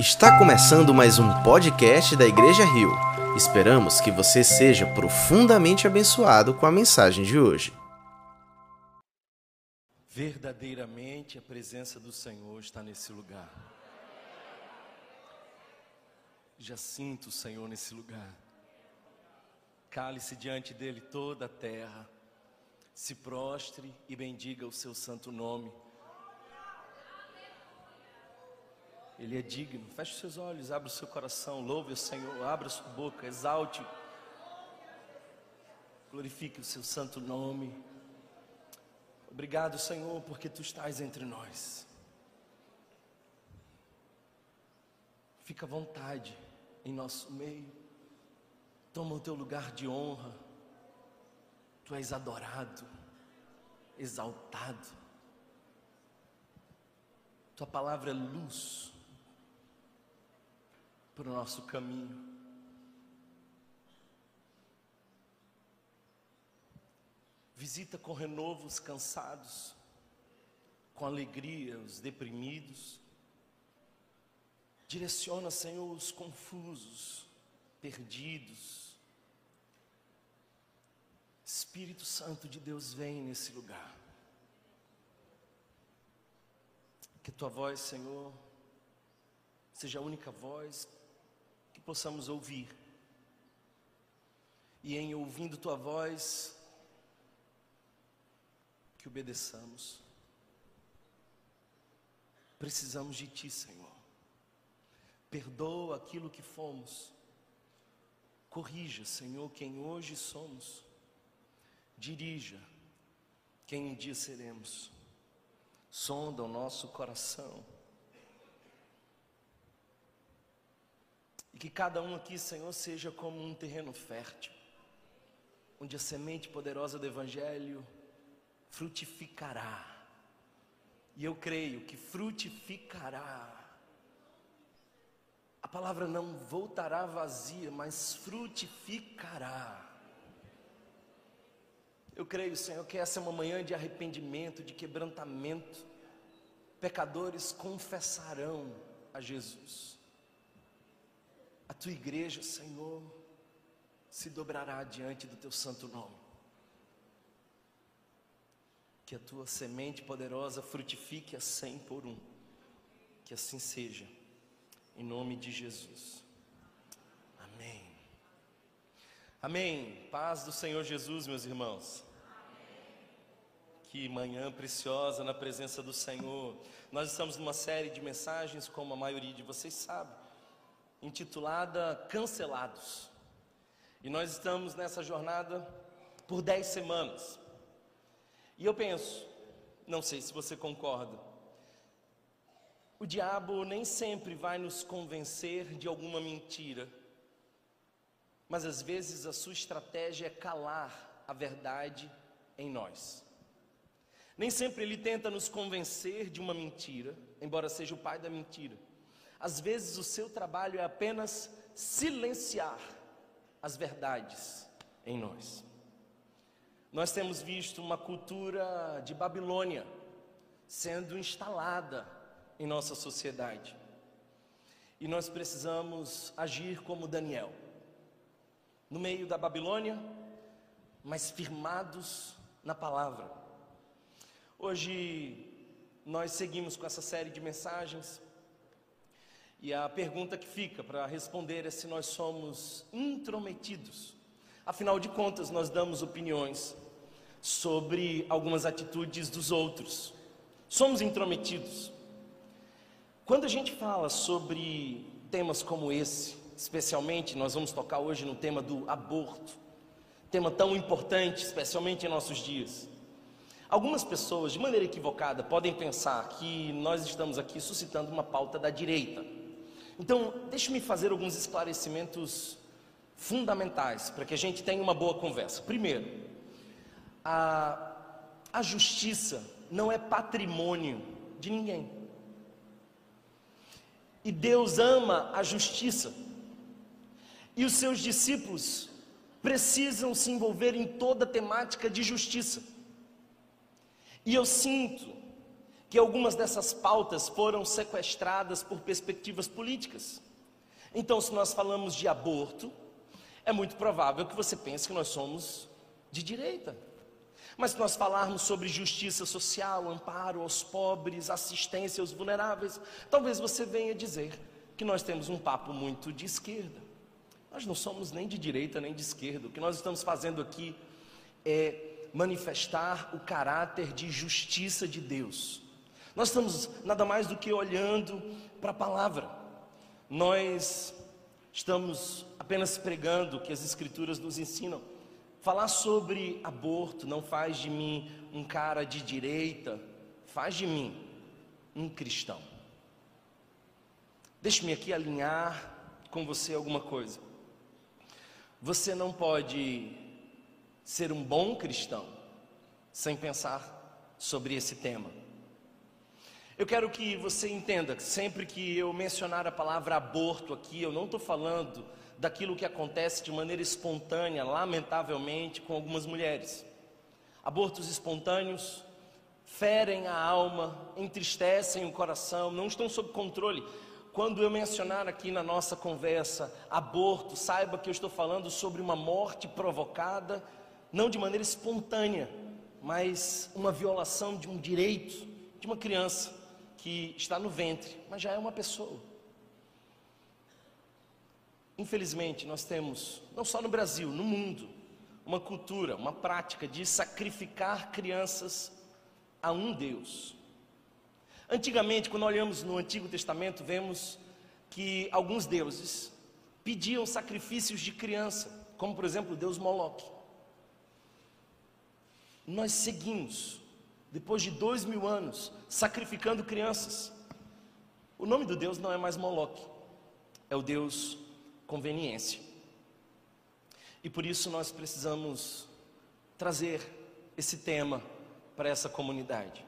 Está começando mais um podcast da Igreja Rio. Esperamos que você seja profundamente abençoado com a mensagem de hoje. Verdadeiramente a presença do Senhor está nesse lugar. Já sinto o Senhor nesse lugar. Cale-se diante dele toda a terra. Se prostre e bendiga o seu santo nome. Ele é digno. Feche os seus olhos, abra o seu coração, louve o Senhor, abra a sua boca, exalte. Glorifique o seu santo nome. Obrigado, Senhor, porque tu estás entre nós. Fica à vontade em nosso meio. Toma o teu lugar de honra. Tu és adorado, exaltado. Tua palavra é luz para o nosso caminho. Visita com renovo os cansados, com alegria os deprimidos. Direciona, Senhor, os confusos, perdidos. Espírito Santo de Deus vem nesse lugar. Que tua voz, Senhor, seja a única voz que possamos ouvir. E em ouvindo tua voz, que obedeçamos. Precisamos de ti, Senhor. Perdoa aquilo que fomos. Corrija, Senhor, quem hoje somos. Dirija quem um dia seremos. Sonda o nosso coração que cada um aqui, Senhor, seja como um terreno fértil, onde a semente poderosa do Evangelho frutificará. E eu creio que frutificará. A palavra não voltará vazia, mas frutificará. Eu creio, Senhor, que essa é uma manhã de arrependimento, de quebrantamento. Pecadores confessarão a Jesus a tua igreja, Senhor, se dobrará diante do teu santo nome. Que a tua semente poderosa frutifique a cem por um. Que assim seja, em nome de Jesus. Amém. Amém. Paz do Senhor Jesus, meus irmãos. Que manhã preciosa na presença do Senhor. Nós estamos numa série de mensagens, como a maioria de vocês sabe intitulada Cancelados. E nós estamos nessa jornada por dez semanas. E eu penso, não sei se você concorda, o diabo nem sempre vai nos convencer de alguma mentira, mas às vezes a sua estratégia é calar a verdade em nós. Nem sempre ele tenta nos convencer de uma mentira, embora seja o pai da mentira. Às vezes o seu trabalho é apenas silenciar as verdades em nós. Nós temos visto uma cultura de Babilônia sendo instalada em nossa sociedade. E nós precisamos agir como Daniel, no meio da Babilônia, mas firmados na palavra. Hoje nós seguimos com essa série de mensagens e a pergunta que fica para responder é se nós somos intrometidos. Afinal de contas, nós damos opiniões sobre algumas atitudes dos outros. Somos intrometidos. Quando a gente fala sobre temas como esse, especialmente nós vamos tocar hoje no tema do aborto, tema tão importante, especialmente em nossos dias. Algumas pessoas, de maneira equivocada, podem pensar que nós estamos aqui suscitando uma pauta da direita. Então, deixe-me fazer alguns esclarecimentos fundamentais para que a gente tenha uma boa conversa. Primeiro, a, a justiça não é patrimônio de ninguém. E Deus ama a justiça. E os seus discípulos precisam se envolver em toda a temática de justiça. E eu sinto que algumas dessas pautas foram sequestradas por perspectivas políticas. Então, se nós falamos de aborto, é muito provável que você pense que nós somos de direita. Mas se nós falarmos sobre justiça social, amparo aos pobres, assistência aos vulneráveis, talvez você venha dizer que nós temos um papo muito de esquerda. Nós não somos nem de direita nem de esquerda. O que nós estamos fazendo aqui é manifestar o caráter de justiça de Deus. Nós estamos nada mais do que olhando para a palavra. Nós estamos apenas pregando o que as Escrituras nos ensinam. Falar sobre aborto não faz de mim um cara de direita, faz de mim um cristão. Deixe-me aqui alinhar com você alguma coisa. Você não pode ser um bom cristão sem pensar sobre esse tema. Eu quero que você entenda que sempre que eu mencionar a palavra aborto aqui, eu não estou falando daquilo que acontece de maneira espontânea, lamentavelmente, com algumas mulheres. Abortos espontâneos ferem a alma, entristecem o coração, não estão sob controle. Quando eu mencionar aqui na nossa conversa aborto, saiba que eu estou falando sobre uma morte provocada, não de maneira espontânea, mas uma violação de um direito de uma criança que está no ventre, mas já é uma pessoa. Infelizmente, nós temos, não só no Brasil, no mundo, uma cultura, uma prática de sacrificar crianças a um Deus. Antigamente, quando olhamos no Antigo Testamento, vemos que alguns deuses pediam sacrifícios de criança, como por exemplo o deus Moloque. Nós seguimos, depois de dois mil anos, sacrificando crianças. O nome do Deus não é mais Moloque, é o Deus conveniência. E por isso nós precisamos trazer esse tema para essa comunidade.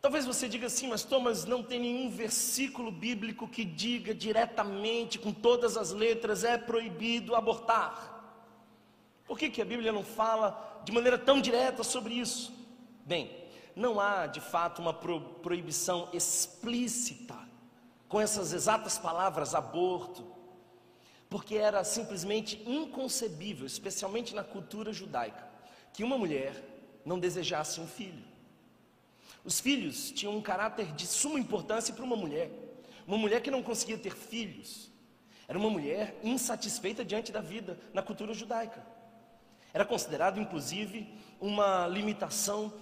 Talvez você diga assim, mas Thomas, não tem nenhum versículo bíblico que diga diretamente, com todas as letras, é proibido abortar. Por que, que a Bíblia não fala de maneira tão direta sobre isso? Bem, não há de fato uma pro proibição explícita com essas exatas palavras aborto, porque era simplesmente inconcebível, especialmente na cultura judaica, que uma mulher não desejasse um filho. Os filhos tinham um caráter de suma importância para uma mulher. Uma mulher que não conseguia ter filhos era uma mulher insatisfeita diante da vida na cultura judaica. Era considerado, inclusive, uma limitação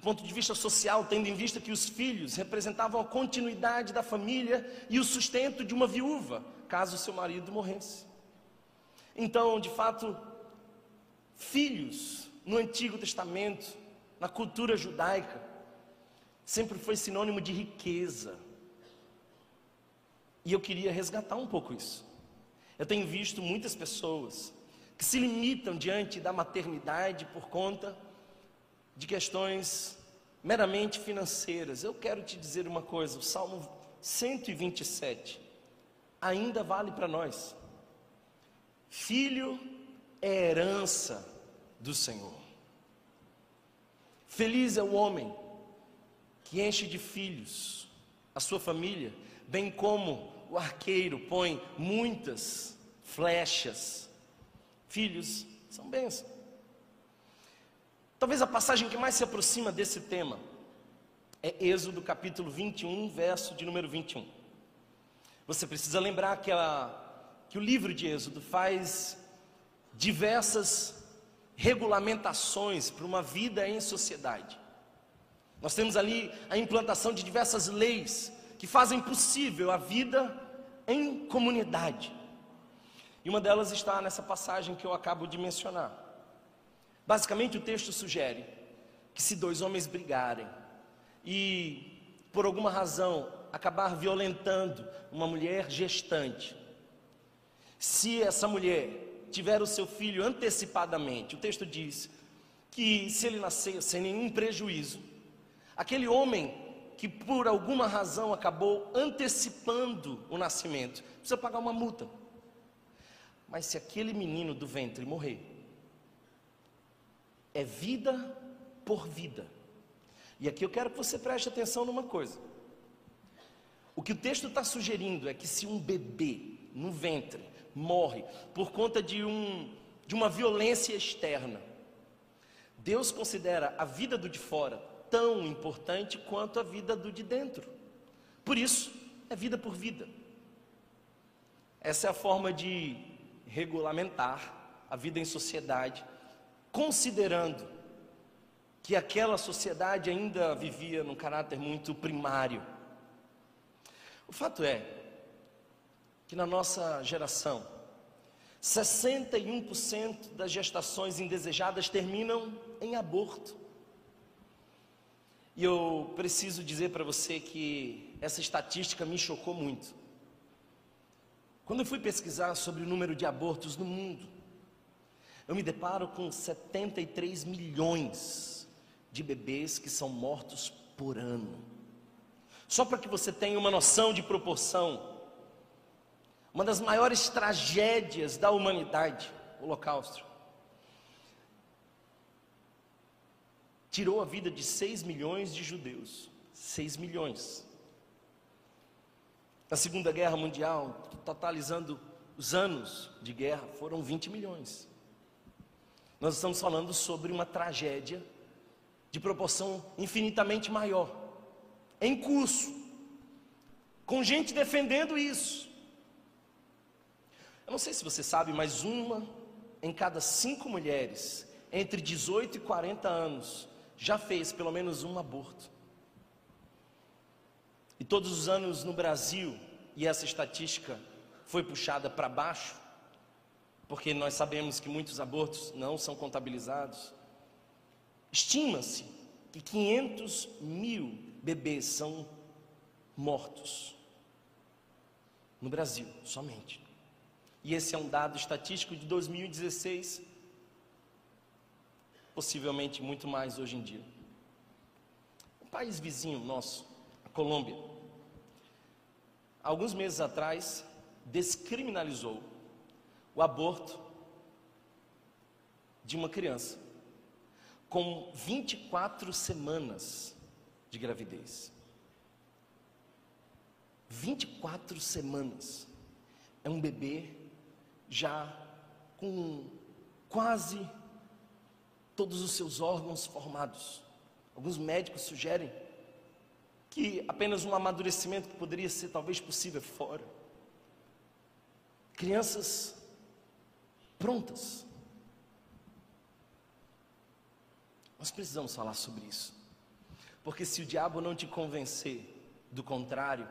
do ponto de vista social, tendo em vista que os filhos representavam a continuidade da família e o sustento de uma viúva, caso seu marido morresse. Então, de fato, filhos no Antigo Testamento, na cultura judaica, sempre foi sinônimo de riqueza. E eu queria resgatar um pouco isso. Eu tenho visto muitas pessoas que se limitam diante da maternidade por conta de questões meramente financeiras. Eu quero te dizer uma coisa: o Salmo 127 ainda vale para nós. Filho é herança do Senhor. Feliz é o homem que enche de filhos a sua família, bem como o arqueiro põe muitas flechas. Filhos são bênçãos. Talvez a passagem que mais se aproxima desse tema é Êxodo capítulo 21, verso de número 21. Você precisa lembrar que, a, que o livro de Êxodo faz diversas regulamentações para uma vida em sociedade. Nós temos ali a implantação de diversas leis que fazem possível a vida em comunidade. E uma delas está nessa passagem que eu acabo de mencionar. Basicamente, o texto sugere que se dois homens brigarem e, por alguma razão, acabar violentando uma mulher gestante, se essa mulher tiver o seu filho antecipadamente, o texto diz que se ele nascer sem nenhum prejuízo, aquele homem que por alguma razão acabou antecipando o nascimento, precisa pagar uma multa. Mas se aquele menino do ventre morrer, é vida por vida. E aqui eu quero que você preste atenção numa coisa. O que o texto está sugerindo é que se um bebê no ventre morre por conta de, um, de uma violência externa, Deus considera a vida do de fora tão importante quanto a vida do de dentro. Por isso, é vida por vida. Essa é a forma de regulamentar a vida em sociedade, considerando que aquela sociedade ainda vivia num caráter muito primário. O fato é que na nossa geração, 61% das gestações indesejadas terminam em aborto. E eu preciso dizer para você que essa estatística me chocou muito. Quando eu fui pesquisar sobre o número de abortos no mundo, eu me deparo com 73 milhões de bebês que são mortos por ano. Só para que você tenha uma noção de proporção, uma das maiores tragédias da humanidade, o Holocausto, tirou a vida de 6 milhões de judeus. 6 milhões. Na Segunda Guerra Mundial, totalizando os anos de guerra, foram 20 milhões. Nós estamos falando sobre uma tragédia de proporção infinitamente maior, em curso, com gente defendendo isso. Eu não sei se você sabe, mas uma em cada cinco mulheres entre 18 e 40 anos já fez pelo menos um aborto. E todos os anos no Brasil, e essa estatística foi puxada para baixo, porque nós sabemos que muitos abortos não são contabilizados. Estima-se que 500 mil bebês são mortos no Brasil somente. E esse é um dado estatístico de 2016, possivelmente muito mais hoje em dia. Um país vizinho nosso, a Colômbia, alguns meses atrás, descriminalizou o aborto de uma criança com 24 semanas de gravidez. 24 semanas. É um bebê já com quase todos os seus órgãos formados. Alguns médicos sugerem que apenas um amadurecimento que poderia ser talvez possível fora. Crianças prontas. Nós precisamos falar sobre isso. Porque se o diabo não te convencer do contrário,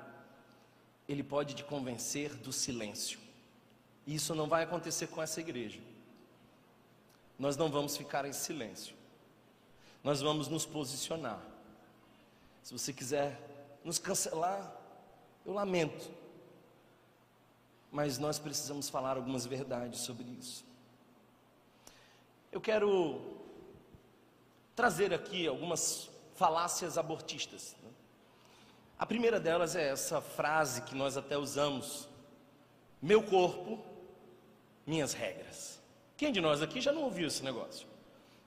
ele pode te convencer do silêncio. E isso não vai acontecer com essa igreja. Nós não vamos ficar em silêncio. Nós vamos nos posicionar. Se você quiser nos cancelar, eu lamento. Mas nós precisamos falar algumas verdades sobre isso. Eu quero trazer aqui algumas falácias abortistas. Né? A primeira delas é essa frase que nós até usamos: meu corpo, minhas regras. Quem de nós aqui já não ouviu esse negócio?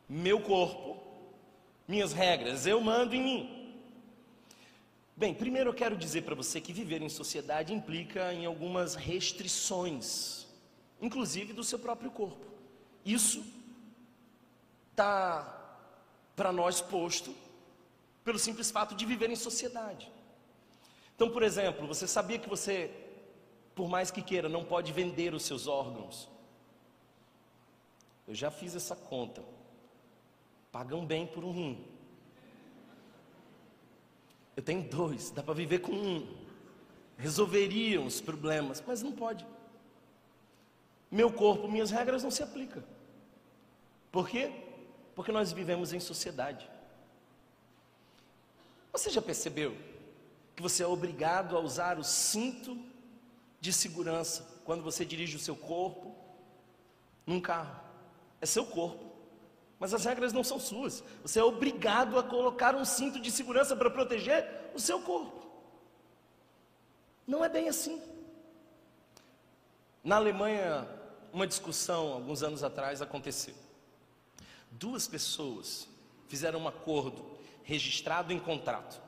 Meu corpo, minhas regras, eu mando em mim. Bem, primeiro eu quero dizer para você que viver em sociedade implica em algumas restrições, inclusive do seu próprio corpo. Isso está para nós posto pelo simples fato de viver em sociedade. Então, por exemplo, você sabia que você, por mais que queira, não pode vender os seus órgãos? Eu já fiz essa conta. Pagam bem por um rim. Eu tenho dois, dá para viver com um. Resolveriam os problemas, mas não pode. Meu corpo, minhas regras não se aplicam. Por quê? Porque nós vivemos em sociedade. Você já percebeu que você é obrigado a usar o cinto de segurança quando você dirige o seu corpo num carro? É seu corpo. Mas as regras não são suas. Você é obrigado a colocar um cinto de segurança para proteger o seu corpo. Não é bem assim. Na Alemanha, uma discussão, alguns anos atrás, aconteceu. Duas pessoas fizeram um acordo registrado em contrato.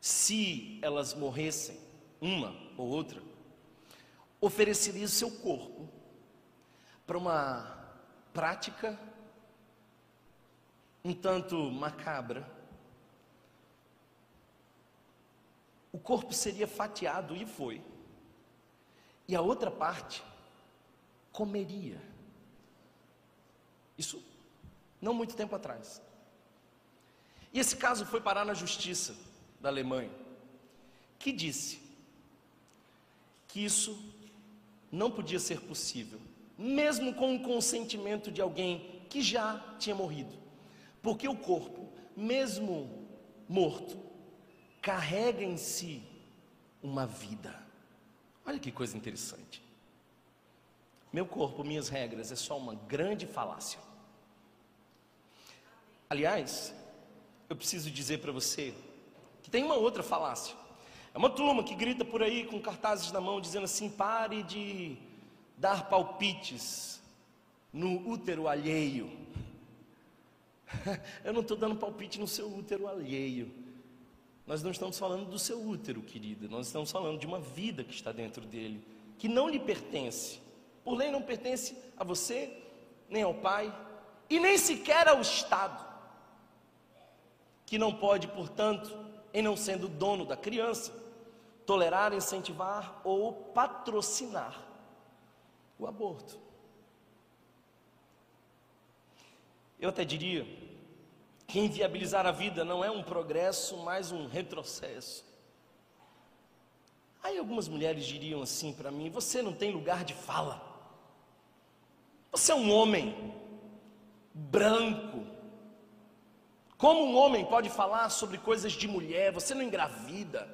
Se elas morressem, uma ou outra, ofereceria o seu corpo para uma prática um tanto macabra. O corpo seria fatiado e foi. E a outra parte comeria. Isso não muito tempo atrás. E esse caso foi parar na justiça da Alemanha, que disse que isso não podia ser possível, mesmo com o consentimento de alguém que já tinha morrido, porque o corpo, mesmo morto, carrega em si uma vida. Olha que coisa interessante. Meu corpo, minhas regras, é só uma grande falácia. Aliás, eu preciso dizer para você que tem uma outra falácia. É uma turma que grita por aí com cartazes na mão dizendo assim: pare de dar palpites no útero alheio. Eu não estou dando palpite no seu útero alheio. Nós não estamos falando do seu útero, querida. Nós estamos falando de uma vida que está dentro dele, que não lhe pertence. Por lei não pertence a você, nem ao pai, e nem sequer ao Estado, que não pode, portanto, em não sendo dono da criança, tolerar, incentivar ou patrocinar o aborto. Eu até diria que inviabilizar a vida não é um progresso, mas um retrocesso. Aí algumas mulheres diriam assim para mim: você não tem lugar de fala. Você é um homem branco. Como um homem pode falar sobre coisas de mulher? Você não engravida.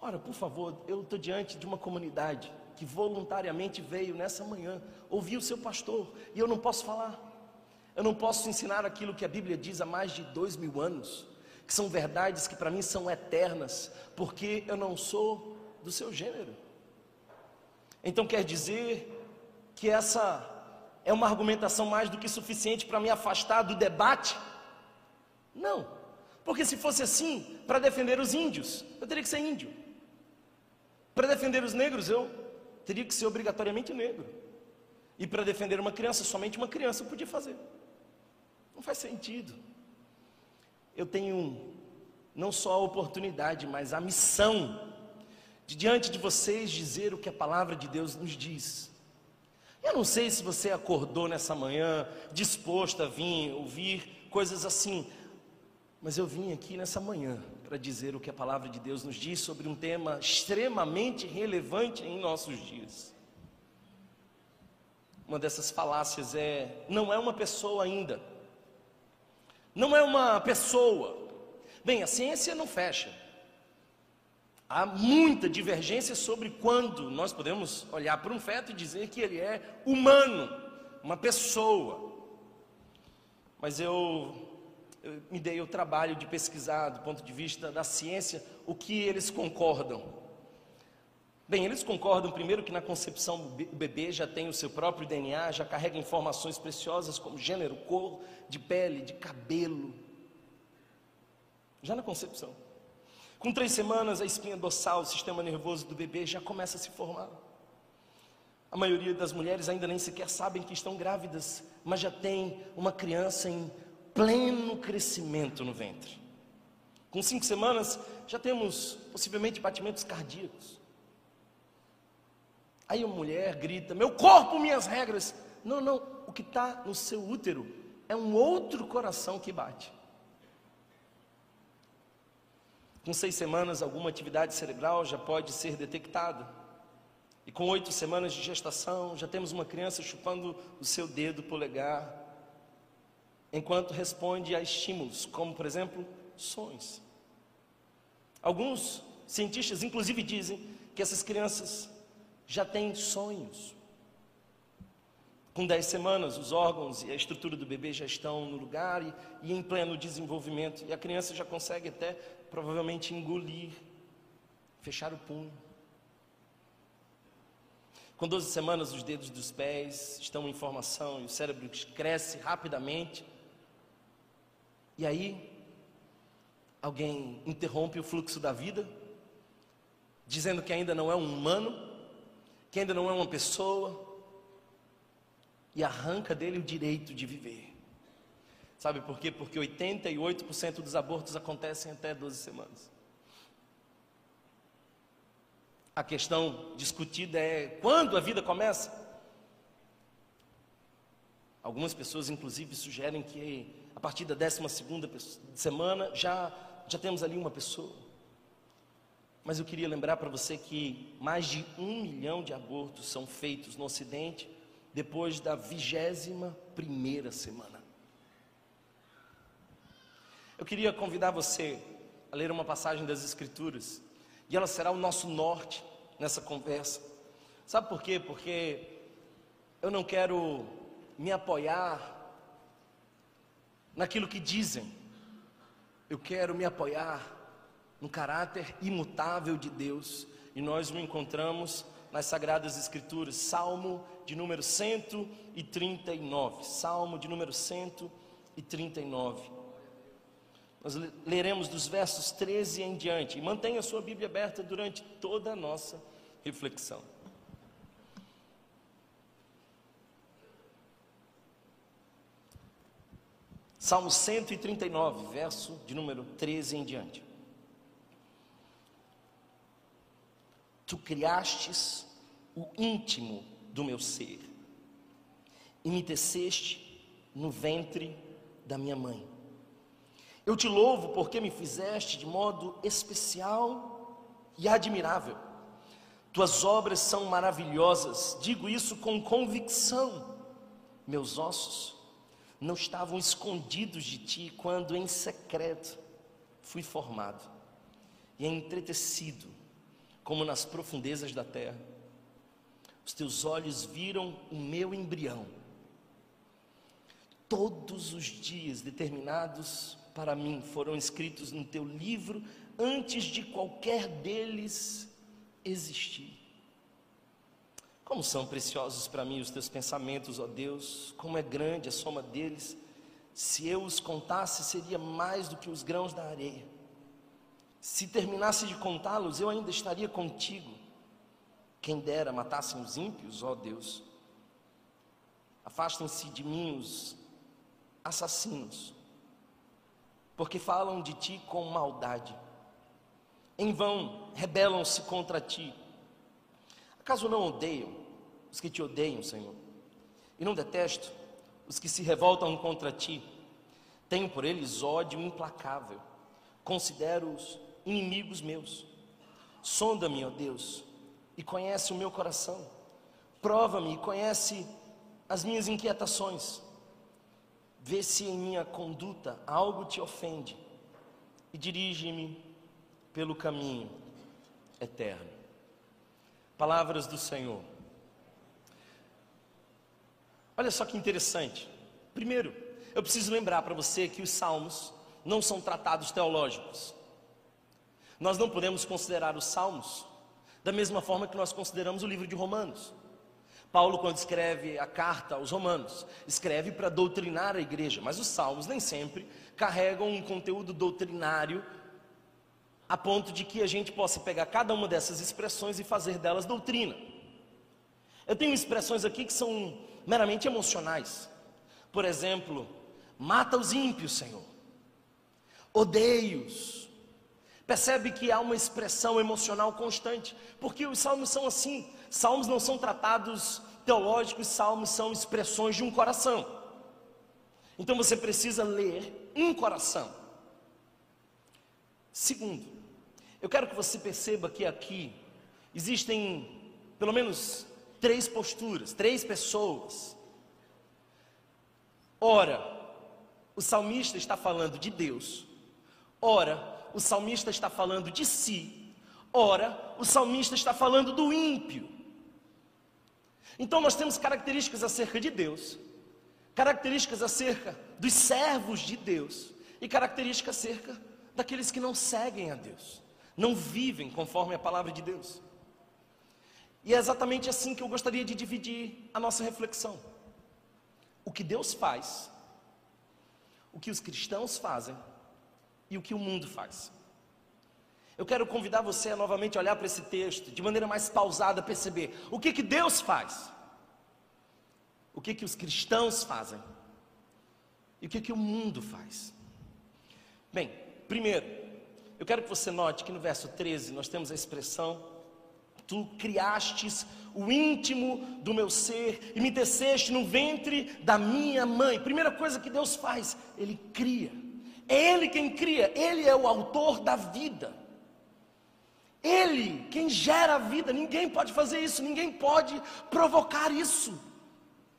Ora, por favor, eu estou diante de uma comunidade que voluntariamente veio nessa manhã ouvir o seu pastor e eu não posso falar. Eu não posso ensinar aquilo que a Bíblia diz há mais de dois mil anos, que são verdades que para mim são eternas, porque eu não sou do seu gênero. Então quer dizer que essa é uma argumentação mais do que suficiente para me afastar do debate? Não, porque se fosse assim, para defender os índios, eu teria que ser índio. Para defender os negros, eu teria que ser obrigatoriamente negro. E para defender uma criança, somente uma criança podia fazer. Não faz sentido. Eu tenho não só a oportunidade, mas a missão de diante de vocês dizer o que a palavra de Deus nos diz. Eu não sei se você acordou nessa manhã disposto a vir ouvir coisas assim, mas eu vim aqui nessa manhã para dizer o que a palavra de Deus nos diz sobre um tema extremamente relevante em nossos dias. Uma dessas falácias é: não é uma pessoa ainda. Não é uma pessoa. Bem, a ciência não fecha. Há muita divergência sobre quando nós podemos olhar para um feto e dizer que ele é humano, uma pessoa. Mas eu, eu me dei o trabalho de pesquisar, do ponto de vista da ciência, o que eles concordam. Bem, eles concordam primeiro que na concepção o bebê já tem o seu próprio DNA, já carrega informações preciosas como gênero, cor, de pele, de cabelo. Já na concepção. Com três semanas, a espinha dorsal, o sistema nervoso do bebê já começa a se formar. A maioria das mulheres ainda nem sequer sabem que estão grávidas, mas já tem uma criança em pleno crescimento no ventre. Com cinco semanas, já temos possivelmente batimentos cardíacos. Aí a mulher grita: Meu corpo, minhas regras. Não, não, o que está no seu útero é um outro coração que bate. Com seis semanas, alguma atividade cerebral já pode ser detectada. E com oito semanas de gestação, já temos uma criança chupando o seu dedo polegar, enquanto responde a estímulos, como por exemplo, sons. Alguns cientistas, inclusive, dizem que essas crianças já têm sonhos. Com dez semanas, os órgãos e a estrutura do bebê já estão no lugar e, e em pleno desenvolvimento, e a criança já consegue até provavelmente engolir, fechar o punho. Com 12 semanas, os dedos dos pés estão em formação e o cérebro cresce rapidamente. E aí, Alguém interrompe o fluxo da vida, dizendo que ainda não é um humano, que ainda não é uma pessoa, e arranca dele o direito de viver. Sabe por quê? Porque 88% dos abortos acontecem até 12 semanas. A questão discutida é quando a vida começa. Algumas pessoas, inclusive, sugerem que a partir da 12 semana já, já temos ali uma pessoa. Mas eu queria lembrar para você que mais de um milhão de abortos são feitos no Ocidente depois da vigésima primeira semana. Eu queria convidar você a ler uma passagem das Escrituras e ela será o nosso norte nessa conversa. Sabe por quê? Porque eu não quero me apoiar naquilo que dizem, eu quero me apoiar no caráter imutável de Deus, e nós nos encontramos nas Sagradas Escrituras, Salmo de número 139. Salmo de número 139. Nós leremos dos versos 13 em diante. E mantenha a sua Bíblia aberta durante toda a nossa reflexão. Salmo 139, verso de número 13 em diante. Tu criastes o íntimo do meu ser e me teceste no ventre da minha mãe. Eu te louvo porque me fizeste de modo especial e admirável. Tuas obras são maravilhosas, digo isso com convicção. Meus ossos não estavam escondidos de ti quando em secreto fui formado e entretecido como nas profundezas da terra. Os teus olhos viram o meu embrião. Todos os dias determinados para mim foram escritos no teu livro antes de qualquer deles existir. Como são preciosos para mim os teus pensamentos, ó Deus, como é grande a soma deles. Se eu os contasse, seria mais do que os grãos da areia. Se terminasse de contá-los, eu ainda estaria contigo. Quem dera matassem os ímpios, ó Deus. Afastem-se de mim os assassinos porque falam de ti com maldade. Em vão rebelam-se contra ti. Acaso não odeiam os que te odeiam, Senhor? E não detesto os que se revoltam contra ti? Tenho por eles ódio implacável. Considero-os inimigos meus. Sonda-me, ó Deus, e conhece o meu coração. Prova-me e conhece as minhas inquietações Vê se em minha conduta algo te ofende e dirige-me pelo caminho eterno. Palavras do Senhor. Olha só que interessante. Primeiro, eu preciso lembrar para você que os salmos não são tratados teológicos. Nós não podemos considerar os salmos da mesma forma que nós consideramos o livro de Romanos. Paulo, quando escreve a carta aos Romanos, escreve para doutrinar a igreja, mas os salmos nem sempre carregam um conteúdo doutrinário a ponto de que a gente possa pegar cada uma dessas expressões e fazer delas doutrina. Eu tenho expressões aqui que são meramente emocionais. Por exemplo, mata os ímpios, Senhor. Odeio-os. Percebe que há uma expressão emocional constante, porque os salmos são assim. Salmos não são tratados teológicos, salmos são expressões de um coração. Então você precisa ler um coração. Segundo, eu quero que você perceba que aqui existem pelo menos três posturas, três pessoas. Ora, o salmista está falando de Deus. Ora, o salmista está falando de si. Ora, o salmista está falando do ímpio. Então nós temos características acerca de Deus, características acerca dos servos de Deus e características acerca daqueles que não seguem a Deus, não vivem conforme a palavra de Deus. E é exatamente assim que eu gostaria de dividir a nossa reflexão. O que Deus faz, o que os cristãos fazem e o que o mundo faz. Eu quero convidar você a novamente olhar para esse texto de maneira mais pausada, perceber o que que Deus faz, o que que os cristãos fazem e o que que o mundo faz. Bem, primeiro, eu quero que você note que no verso 13 nós temos a expressão: Tu criastes o íntimo do meu ser e me teceste no ventre da minha mãe. Primeira coisa que Deus faz, Ele cria. É Ele quem cria, Ele é o autor da vida. Ele quem gera a vida, ninguém pode fazer isso, ninguém pode provocar isso.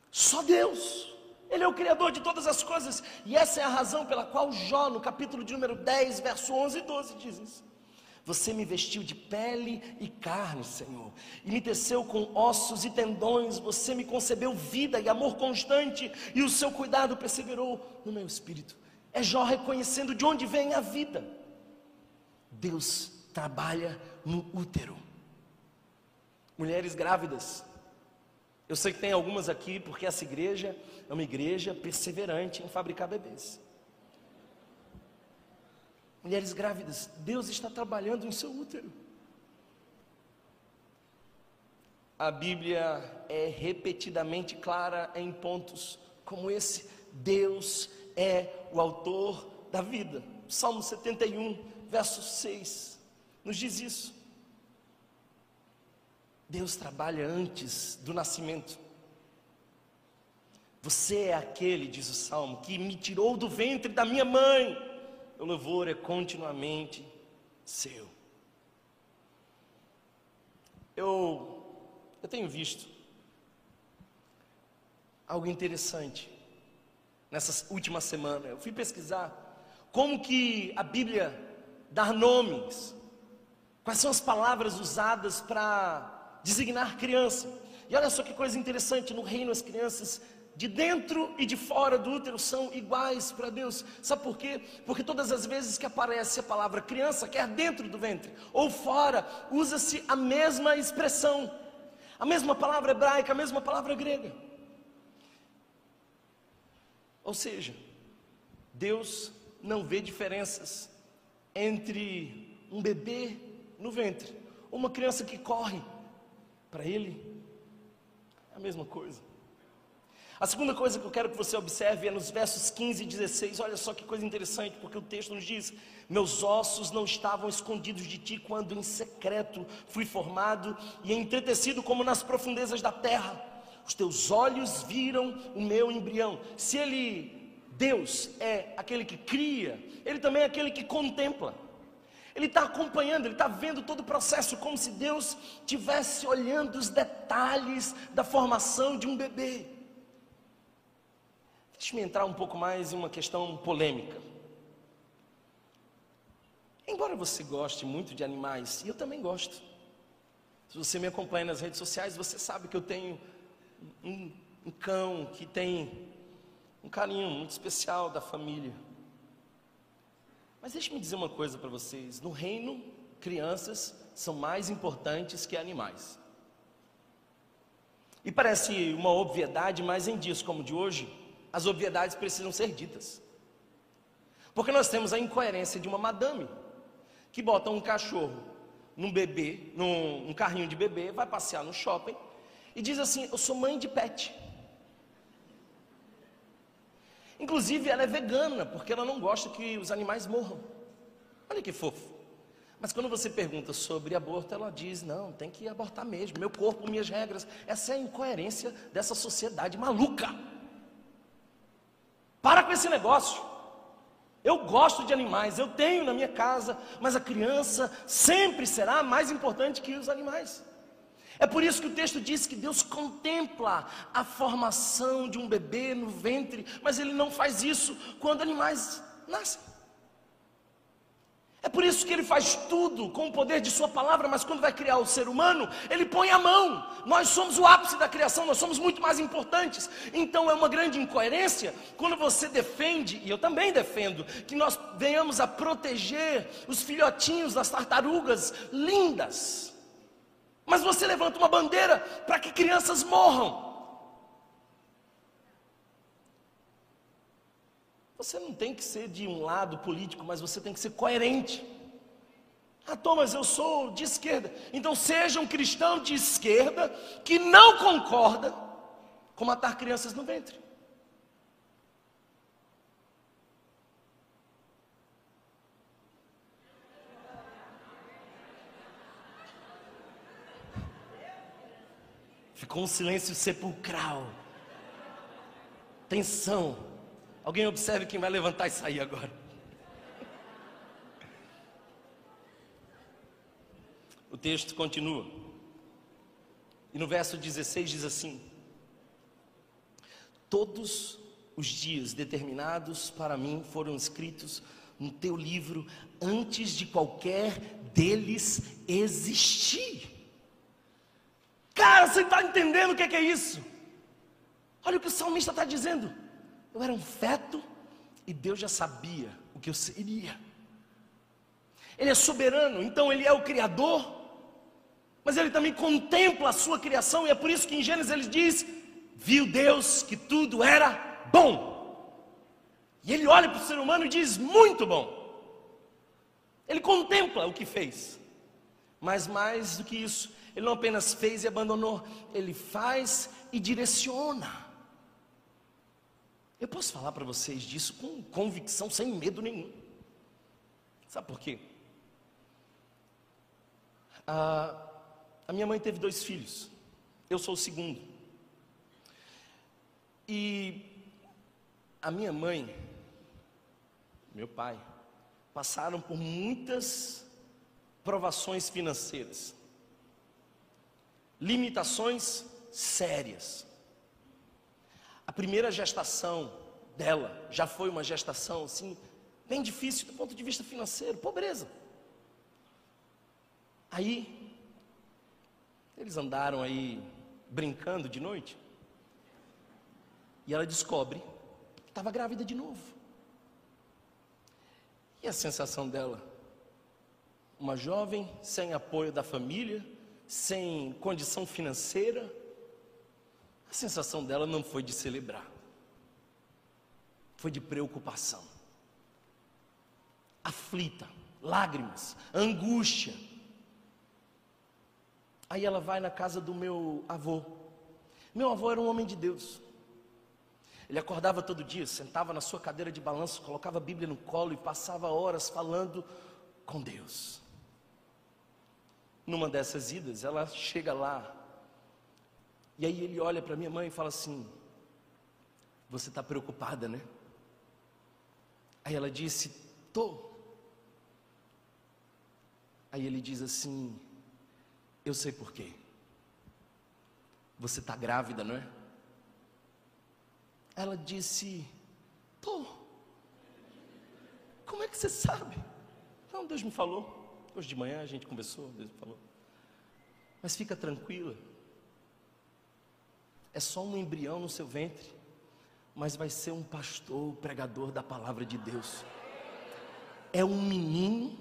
Só Deus. Ele é o Criador de todas as coisas. E essa é a razão pela qual Jó, no capítulo de número 10, verso 11 e 12, diz isso. Você me vestiu de pele e carne, Senhor, e me teceu com ossos e tendões. Você me concebeu vida e amor constante, e o seu cuidado perseverou no meu espírito. É Jó reconhecendo de onde vem a vida. Deus trabalha no útero. Mulheres grávidas. Eu sei que tem algumas aqui, porque essa igreja é uma igreja perseverante em fabricar bebês. Mulheres grávidas, Deus está trabalhando em seu útero. A Bíblia é repetidamente clara em pontos como esse: Deus é o autor da vida. Salmo 71, verso 6, nos diz isso. Deus trabalha antes do nascimento. Você é aquele, diz o salmo, que me tirou do ventre da minha mãe. O louvor é continuamente seu. Eu, eu tenho visto algo interessante nessa última semana. Eu fui pesquisar como que a Bíblia dá nomes, quais são as palavras usadas para designar criança. E olha só que coisa interessante, no reino as crianças de dentro e de fora do útero são iguais para Deus. Sabe por quê? Porque todas as vezes que aparece a palavra criança, quer dentro do ventre ou fora, usa-se a mesma expressão, a mesma palavra hebraica, a mesma palavra grega. Ou seja, Deus não vê diferenças entre um bebê no ventre, uma criança que corre, para Ele é a mesma coisa. A segunda coisa que eu quero que você observe é nos versos 15 e 16. Olha só que coisa interessante, porque o texto nos diz: Meus ossos não estavam escondidos de ti quando em secreto fui formado e entretecido como nas profundezas da terra. Os teus olhos viram o meu embrião. Se ele, Deus, é aquele que cria, ele também é aquele que contempla. Ele está acompanhando, ele está vendo todo o processo, como se Deus estivesse olhando os detalhes da formação de um bebê. Deixe-me entrar um pouco mais em uma questão polêmica. Embora você goste muito de animais, e eu também gosto. Se você me acompanha nas redes sociais, você sabe que eu tenho um, um cão que tem um carinho muito especial da família. Mas deixe-me dizer uma coisa para vocês: no reino, crianças são mais importantes que animais. E parece uma obviedade, mas em dias como de hoje, as obviedades precisam ser ditas. Porque nós temos a incoerência de uma madame que bota um cachorro num bebê, num um carrinho de bebê, vai passear no shopping e diz assim: Eu sou mãe de pet. Inclusive, ela é vegana, porque ela não gosta que os animais morram. Olha que fofo. Mas quando você pergunta sobre aborto, ela diz: Não, tem que abortar mesmo. Meu corpo, minhas regras. Essa é a incoerência dessa sociedade maluca. Para com esse negócio. Eu gosto de animais, eu tenho na minha casa, mas a criança sempre será mais importante que os animais. É por isso que o texto diz que Deus contempla a formação de um bebê no ventre, mas Ele não faz isso quando animais nascem. É por isso que ele faz tudo com o poder de Sua palavra, mas quando vai criar o ser humano, ele põe a mão. Nós somos o ápice da criação, nós somos muito mais importantes. Então é uma grande incoerência quando você defende, e eu também defendo, que nós venhamos a proteger os filhotinhos das tartarugas lindas. Mas você levanta uma bandeira para que crianças morram. Você não tem que ser de um lado político, mas você tem que ser coerente. Ah, Thomas, eu sou de esquerda. Então seja um cristão de esquerda que não concorda com matar crianças no ventre. Ficou um silêncio sepulcral. Tensão. Alguém observe quem vai levantar e sair agora. O texto continua. E no verso 16 diz assim: Todos os dias determinados para mim foram escritos no teu livro antes de qualquer deles existir. Cara, você está entendendo o que é, que é isso? Olha o que o salmista está dizendo. Eu era um feto e Deus já sabia o que eu seria. Ele é soberano, então ele é o criador, mas ele também contempla a sua criação, e é por isso que em Gênesis ele diz: Viu Deus que tudo era bom. E ele olha para o ser humano e diz: Muito bom. Ele contempla o que fez, mas mais do que isso, ele não apenas fez e abandonou, ele faz e direciona. Eu posso falar para vocês disso com convicção, sem medo nenhum. Sabe por quê? Ah, a minha mãe teve dois filhos, eu sou o segundo. E a minha mãe, meu pai, passaram por muitas provações financeiras limitações sérias. A primeira gestação dela já foi uma gestação assim, bem difícil do ponto de vista financeiro, pobreza. Aí, eles andaram aí brincando de noite, e ela descobre que estava grávida de novo. E a sensação dela? Uma jovem sem apoio da família, sem condição financeira, a sensação dela não foi de celebrar, foi de preocupação, aflita, lágrimas, angústia. Aí ela vai na casa do meu avô. Meu avô era um homem de Deus. Ele acordava todo dia, sentava na sua cadeira de balanço, colocava a Bíblia no colo e passava horas falando com Deus. Numa dessas idas, ela chega lá, e aí ele olha para minha mãe e fala assim: Você está preocupada, né? Aí ela disse: Tô. Aí ele diz assim: Eu sei por quê. Você está grávida, não é? Ela disse: Tô. Como é que você sabe? Não, Deus me falou. Hoje de manhã a gente conversou, Deus falou. Mas fica tranquila. É só um embrião no seu ventre, mas vai ser um pastor, pregador da palavra de Deus. É um menino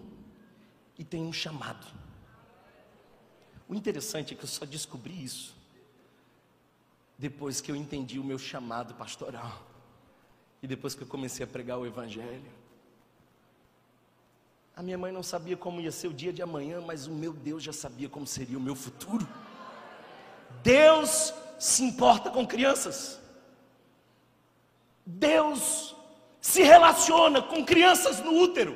e tem um chamado. O interessante é que eu só descobri isso depois que eu entendi o meu chamado pastoral e depois que eu comecei a pregar o evangelho. A minha mãe não sabia como ia ser o dia de amanhã, mas o meu Deus já sabia como seria o meu futuro. Deus se importa com crianças. Deus se relaciona com crianças no útero.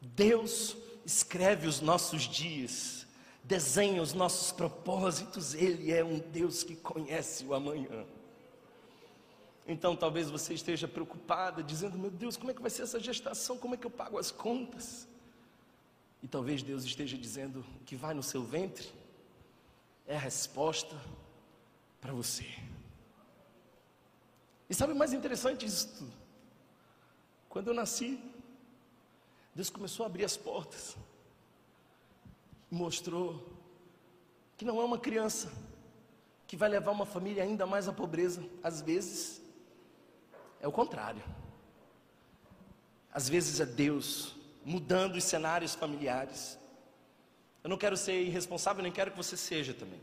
Deus escreve os nossos dias, desenha os nossos propósitos. Ele é um Deus que conhece o amanhã. Então talvez você esteja preocupada, dizendo: Meu Deus, como é que vai ser essa gestação? Como é que eu pago as contas? E talvez Deus esteja dizendo: O que vai no seu ventre é a resposta para você. E sabe o mais interessante disso? Quando eu nasci, Deus começou a abrir as portas, mostrou que não é uma criança que vai levar uma família ainda mais à pobreza, às vezes é o contrário. Às vezes é Deus mudando os cenários familiares. Eu não quero ser irresponsável, nem quero que você seja também.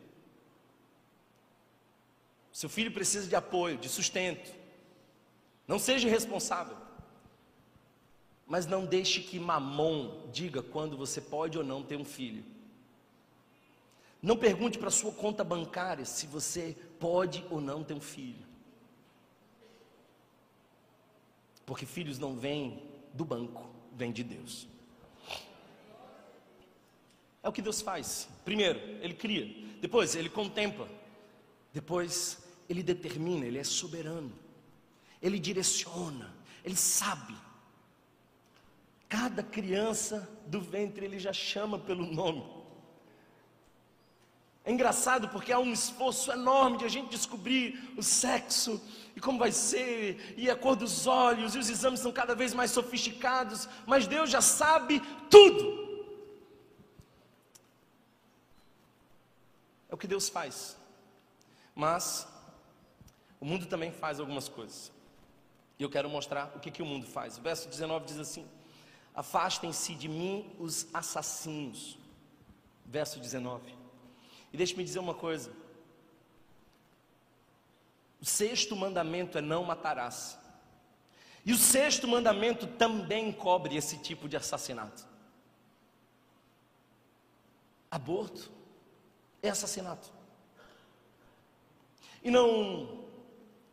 Seu filho precisa de apoio, de sustento. Não seja irresponsável. Mas não deixe que mamon diga quando você pode ou não ter um filho. Não pergunte para sua conta bancária se você pode ou não ter um filho. Porque filhos não vêm do banco, vêm de Deus. É o que Deus faz. Primeiro, Ele cria. Depois, Ele contempla. Depois, Ele determina. Ele é soberano. Ele direciona. Ele sabe. Cada criança do ventre Ele já chama pelo nome. É engraçado porque há um esforço enorme de a gente descobrir o sexo e como vai ser, e a cor dos olhos, e os exames são cada vez mais sofisticados, mas Deus já sabe tudo. É o que Deus faz. Mas o mundo também faz algumas coisas. E eu quero mostrar o que, que o mundo faz. O verso 19 diz assim: Afastem-se de mim os assassinos. Verso 19. E deixe-me dizer uma coisa: o sexto mandamento é não matarás. E o sexto mandamento também cobre esse tipo de assassinato. Aborto é assassinato. E não,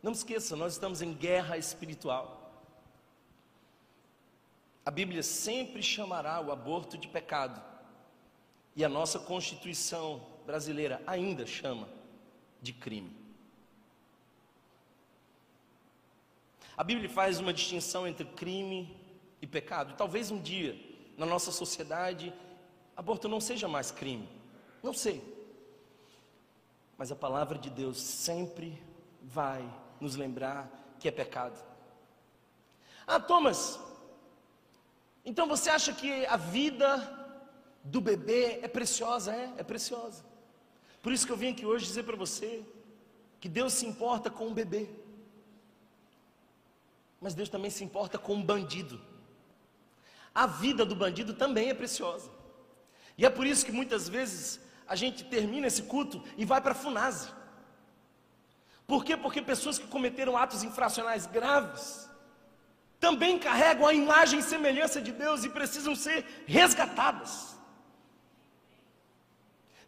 não esqueça, nós estamos em guerra espiritual. A Bíblia sempre chamará o aborto de pecado. E a nossa Constituição brasileira ainda chama de crime. A Bíblia faz uma distinção entre crime e pecado. Talvez um dia, na nossa sociedade, aborto não seja mais crime. Não sei. Mas a palavra de Deus sempre vai nos lembrar que é pecado. Ah, Thomas, então você acha que a vida do bebê é preciosa? É, é preciosa. Por isso que eu vim aqui hoje dizer para você que Deus se importa com um bebê, mas Deus também se importa com um bandido. A vida do bandido também é preciosa, e é por isso que muitas vezes a gente termina esse culto e vai para a Funase. Por quê? Porque pessoas que cometeram atos infracionais graves também carregam a imagem e semelhança de Deus e precisam ser resgatadas.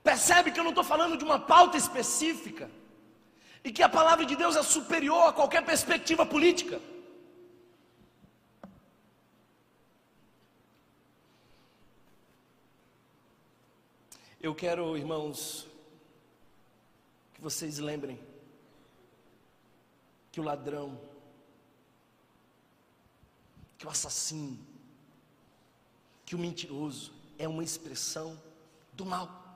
Percebe que eu não estou falando de uma pauta específica e que a palavra de Deus é superior a qualquer perspectiva política. Eu quero, irmãos, que vocês lembrem que o ladrão, que o assassino, que o mentiroso é uma expressão do mal.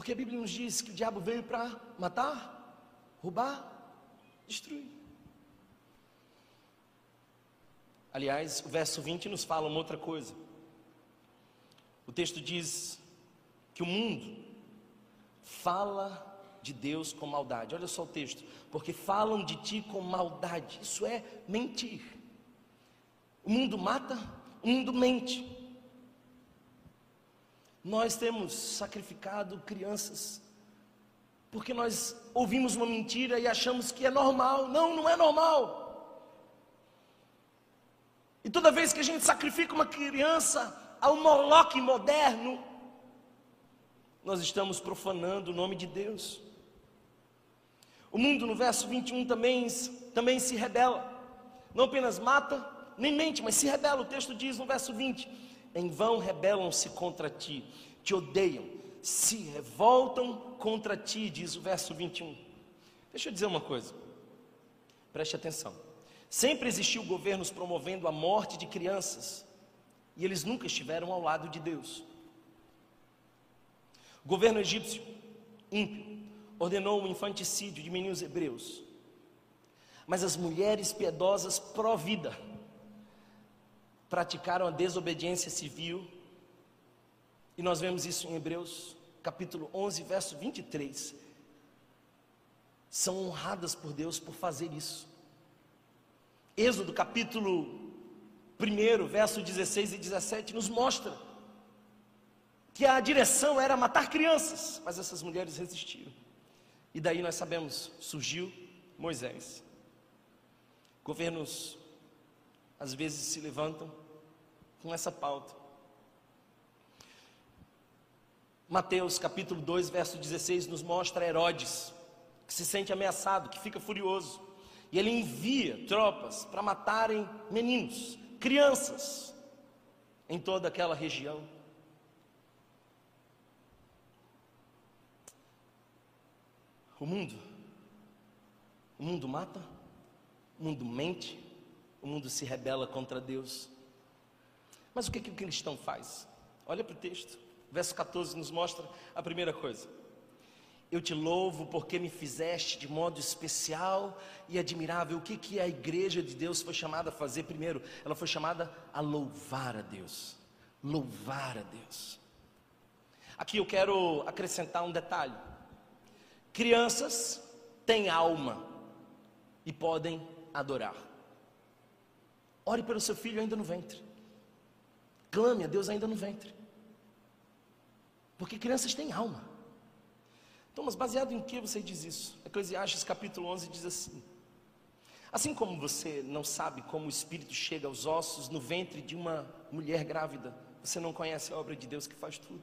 Porque a Bíblia nos diz que o diabo veio para matar, roubar, destruir. Aliás, o verso 20 nos fala uma outra coisa. O texto diz que o mundo fala de Deus com maldade. Olha só o texto. Porque falam de ti com maldade. Isso é mentir. O mundo mata, o mundo mente. Nós temos sacrificado crianças, porque nós ouvimos uma mentira e achamos que é normal. Não, não é normal. E toda vez que a gente sacrifica uma criança ao Moloque moderno, nós estamos profanando o nome de Deus. O mundo, no verso 21, também, também se rebela. Não apenas mata, nem mente, mas se rebela. O texto diz no verso 20: em vão rebelam-se contra ti, te odeiam, se revoltam contra ti, diz o verso 21. Deixa eu dizer uma coisa, preste atenção. Sempre existiu governos promovendo a morte de crianças, e eles nunca estiveram ao lado de Deus. O governo egípcio, ímpio, ordenou o infanticídio de meninos hebreus, mas as mulheres piedosas pró-vida praticaram a desobediência civil, e nós vemos isso em Hebreus, capítulo 11, verso 23. São honradas por Deus por fazer isso. Êxodo, capítulo 1, verso 16 e 17, nos mostra que a direção era matar crianças, mas essas mulheres resistiram. E daí nós sabemos, surgiu Moisés. Governos às vezes se levantam com essa pauta. Mateus capítulo 2, verso 16 nos mostra Herodes, que se sente ameaçado, que fica furioso, e ele envia tropas para matarem meninos, crianças, em toda aquela região. O mundo, o mundo mata, o mundo mente, o mundo se rebela contra Deus. Mas o que, que o cristão faz? Olha para o texto. Verso 14 nos mostra a primeira coisa. Eu te louvo porque me fizeste de modo especial e admirável. O que, que a igreja de Deus foi chamada a fazer primeiro? Ela foi chamada a louvar a Deus. Louvar a Deus. Aqui eu quero acrescentar um detalhe. Crianças têm alma e podem adorar. Ore pelo seu filho ainda no ventre. Clame a Deus ainda no ventre. Porque crianças têm alma. Então, mas baseado em que você diz isso? Eclesiastes capítulo 11 diz assim: Assim como você não sabe como o espírito chega aos ossos no ventre de uma mulher grávida, você não conhece a obra de Deus que faz tudo.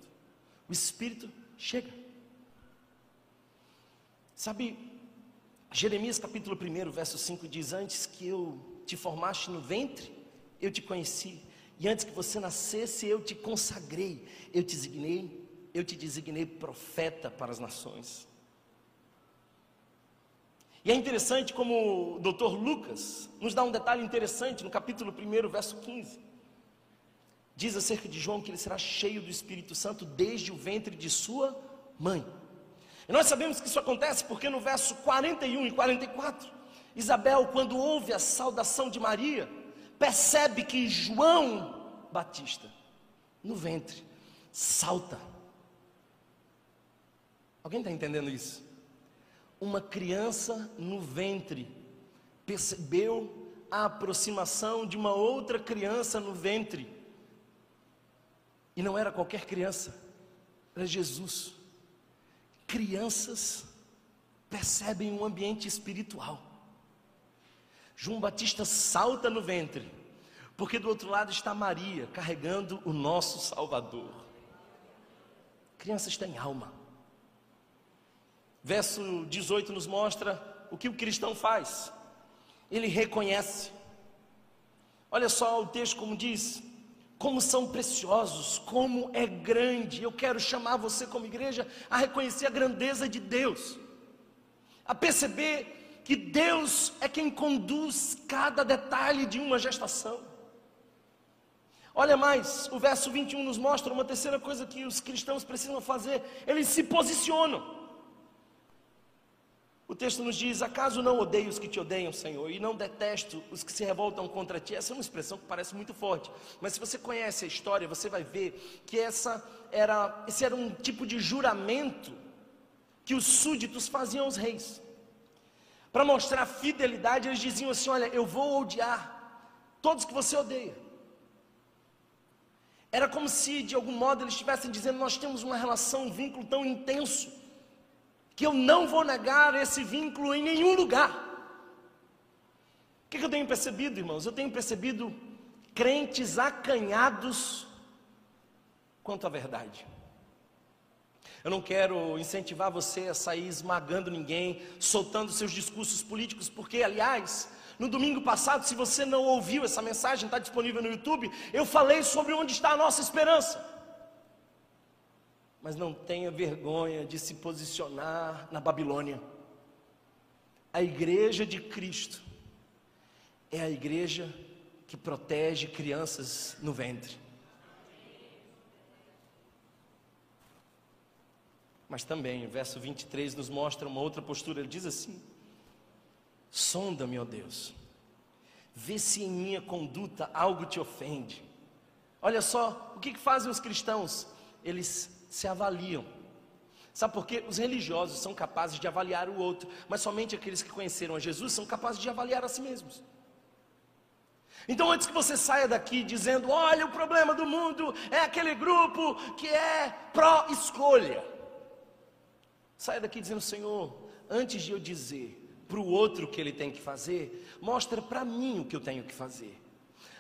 O espírito chega. Sabe, Jeremias capítulo 1, verso 5 diz: Antes que eu te formaste no ventre, eu te conheci, e antes que você nascesse, eu te consagrei, eu te designei eu te designei profeta para as nações. E é interessante como o doutor Lucas nos dá um detalhe interessante no capítulo 1, verso 15. Diz acerca de João que ele será cheio do Espírito Santo desde o ventre de sua mãe. E nós sabemos que isso acontece porque no verso 41 e 44, Isabel, quando ouve a saudação de Maria, percebe que João Batista, no ventre, salta Alguém está entendendo isso? Uma criança no ventre percebeu a aproximação de uma outra criança no ventre. E não era qualquer criança, era Jesus. Crianças percebem um ambiente espiritual. João Batista salta no ventre, porque do outro lado está Maria carregando o nosso Salvador. Crianças têm alma. Verso 18 nos mostra o que o cristão faz. Ele reconhece. Olha só o texto como diz: como são preciosos, como é grande. Eu quero chamar você como igreja a reconhecer a grandeza de Deus, a perceber que Deus é quem conduz cada detalhe de uma gestação. Olha mais, o verso 21 nos mostra uma terceira coisa que os cristãos precisam fazer: eles se posicionam. O texto nos diz: Acaso não odeio os que te odeiam, Senhor, e não detesto os que se revoltam contra ti? Essa é uma expressão que parece muito forte, mas se você conhece a história, você vai ver que essa era, esse era um tipo de juramento que os súditos faziam aos reis. Para mostrar fidelidade, eles diziam assim: Olha, eu vou odiar todos que você odeia. Era como se, de algum modo, eles estivessem dizendo: Nós temos uma relação, um vínculo tão intenso que eu não vou negar esse vínculo em nenhum lugar. O que, eu tenho percebido, irmãos? Eu tenho percebido crentes acanhados quanto à verdade. Eu não quero incentivar você a sair esmagando ninguém, soltando seus discursos políticos, porque, aliás, no domingo passado, se você não ouviu essa mensagem, está disponível no YouTube, eu falei sobre onde está a nossa esperança mas não tenha vergonha de se posicionar na Babilônia. A igreja de Cristo é a igreja que protege crianças no ventre. Mas também, o verso 23 nos mostra uma outra postura. Ele diz assim: Sonda-me, ó Deus, vê se em minha conduta algo te ofende. Olha só, o que, que fazem os cristãos? Eles se avaliam. Sabe por quê? Os religiosos são capazes de avaliar o outro, mas somente aqueles que conheceram a Jesus são capazes de avaliar a si mesmos. Então, antes que você saia daqui dizendo: olha, o problema do mundo é aquele grupo que é pró-escolha, saia daqui dizendo: Senhor, antes de eu dizer para o outro o que ele tem que fazer, mostra para mim o que eu tenho que fazer.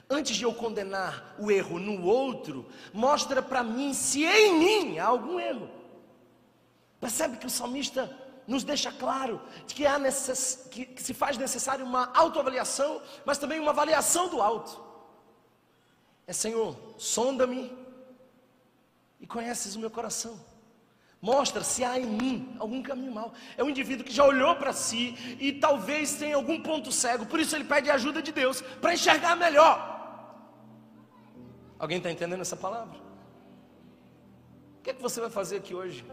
Antes de eu condenar o erro no outro, mostra para mim se em mim há algum erro. Percebe que o salmista nos deixa claro que, necess... que se faz necessário uma autoavaliação, mas também uma avaliação do alto. É Senhor, sonda-me e conheces o meu coração. Mostra se há em mim algum caminho mau. É um indivíduo que já olhou para si e talvez tenha algum ponto cego, por isso ele pede a ajuda de Deus para enxergar melhor. Alguém está entendendo essa palavra? O que é que você vai fazer aqui hoje?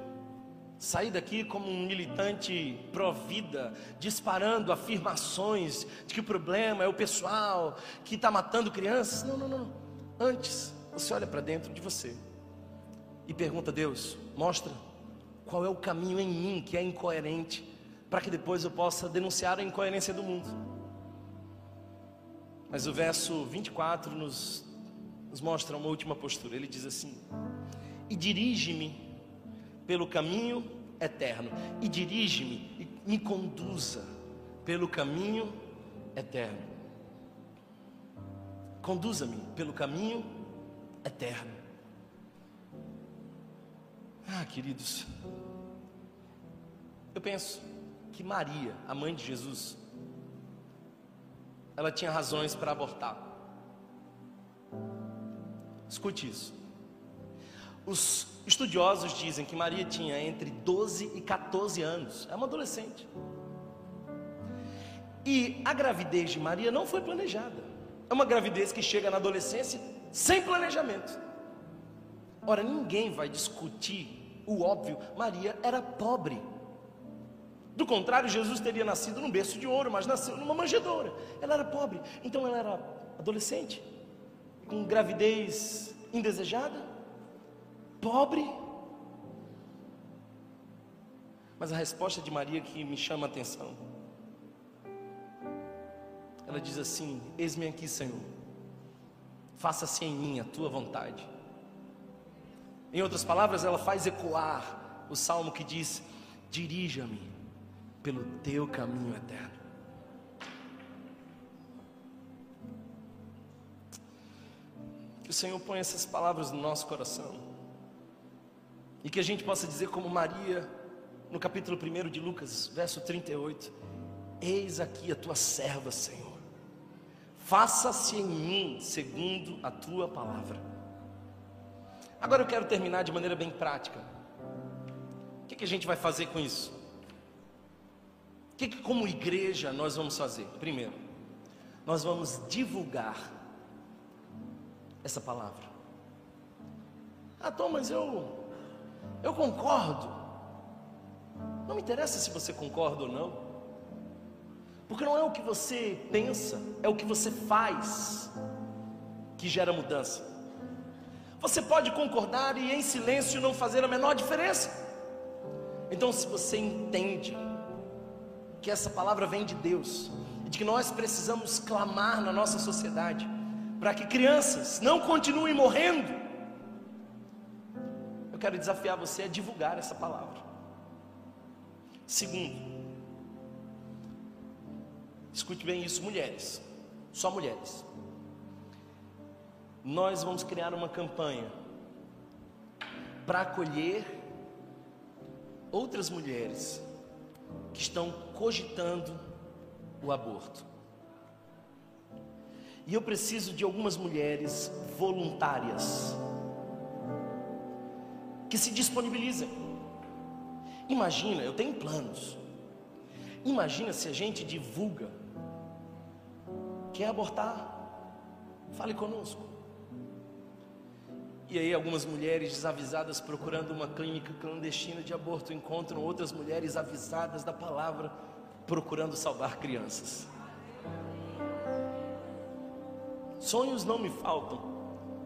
Sair daqui como um militante pró-vida, disparando afirmações de que o problema é o pessoal que está matando crianças? Não, não, não. Antes, você olha para dentro de você e pergunta a Deus: mostra qual é o caminho em mim que é incoerente, para que depois eu possa denunciar a incoerência do mundo. Mas o verso 24 nos, nos mostra uma última postura. Ele diz assim: E dirige-me pelo caminho eterno, e dirige-me, e me conduza pelo caminho eterno. Conduza-me pelo caminho eterno. Ah, queridos, eu penso que Maria, a mãe de Jesus, ela tinha razões para abortar. Escute isso. Os estudiosos dizem que Maria tinha entre 12 e 14 anos, é uma adolescente. E a gravidez de Maria não foi planejada. É uma gravidez que chega na adolescência sem planejamento. Ora, ninguém vai discutir o óbvio. Maria era pobre. Do contrário, Jesus teria nascido num berço de ouro, mas nasceu numa manjedoura. Ela era pobre, então ela era adolescente, com gravidez indesejada pobre. Mas a resposta de Maria que me chama a atenção. Ela diz assim: Eis-me aqui, Senhor. Faça-se em mim a tua vontade. Em outras palavras, ela faz ecoar o salmo que diz: Dirija-me pelo teu caminho eterno. Que o Senhor ponha essas palavras no nosso coração. E que a gente possa dizer, como Maria, no capítulo 1 de Lucas, verso 38: Eis aqui a tua serva, Senhor. Faça-se em mim segundo a tua palavra. Agora eu quero terminar de maneira bem prática. O que, que a gente vai fazer com isso? O que, que, como igreja, nós vamos fazer? Primeiro, nós vamos divulgar essa palavra. Ah, Tom, mas eu eu concordo. Não me interessa se você concorda ou não. Porque não é o que você pensa, é o que você faz que gera mudança. Você pode concordar e em silêncio não fazer a menor diferença. Então, se você entende que essa palavra vem de Deus e de que nós precisamos clamar na nossa sociedade para que crianças não continuem morrendo quero desafiar você a divulgar essa palavra. Segundo, escute bem isso, mulheres, só mulheres. Nós vamos criar uma campanha para acolher outras mulheres que estão cogitando o aborto. E eu preciso de algumas mulheres voluntárias que se disponibilizem. Imagina, eu tenho planos. Imagina se a gente divulga. Quer abortar? Fale conosco. E aí algumas mulheres desavisadas procurando uma clínica clandestina de aborto encontram outras mulheres avisadas da palavra procurando salvar crianças. Sonhos não me faltam.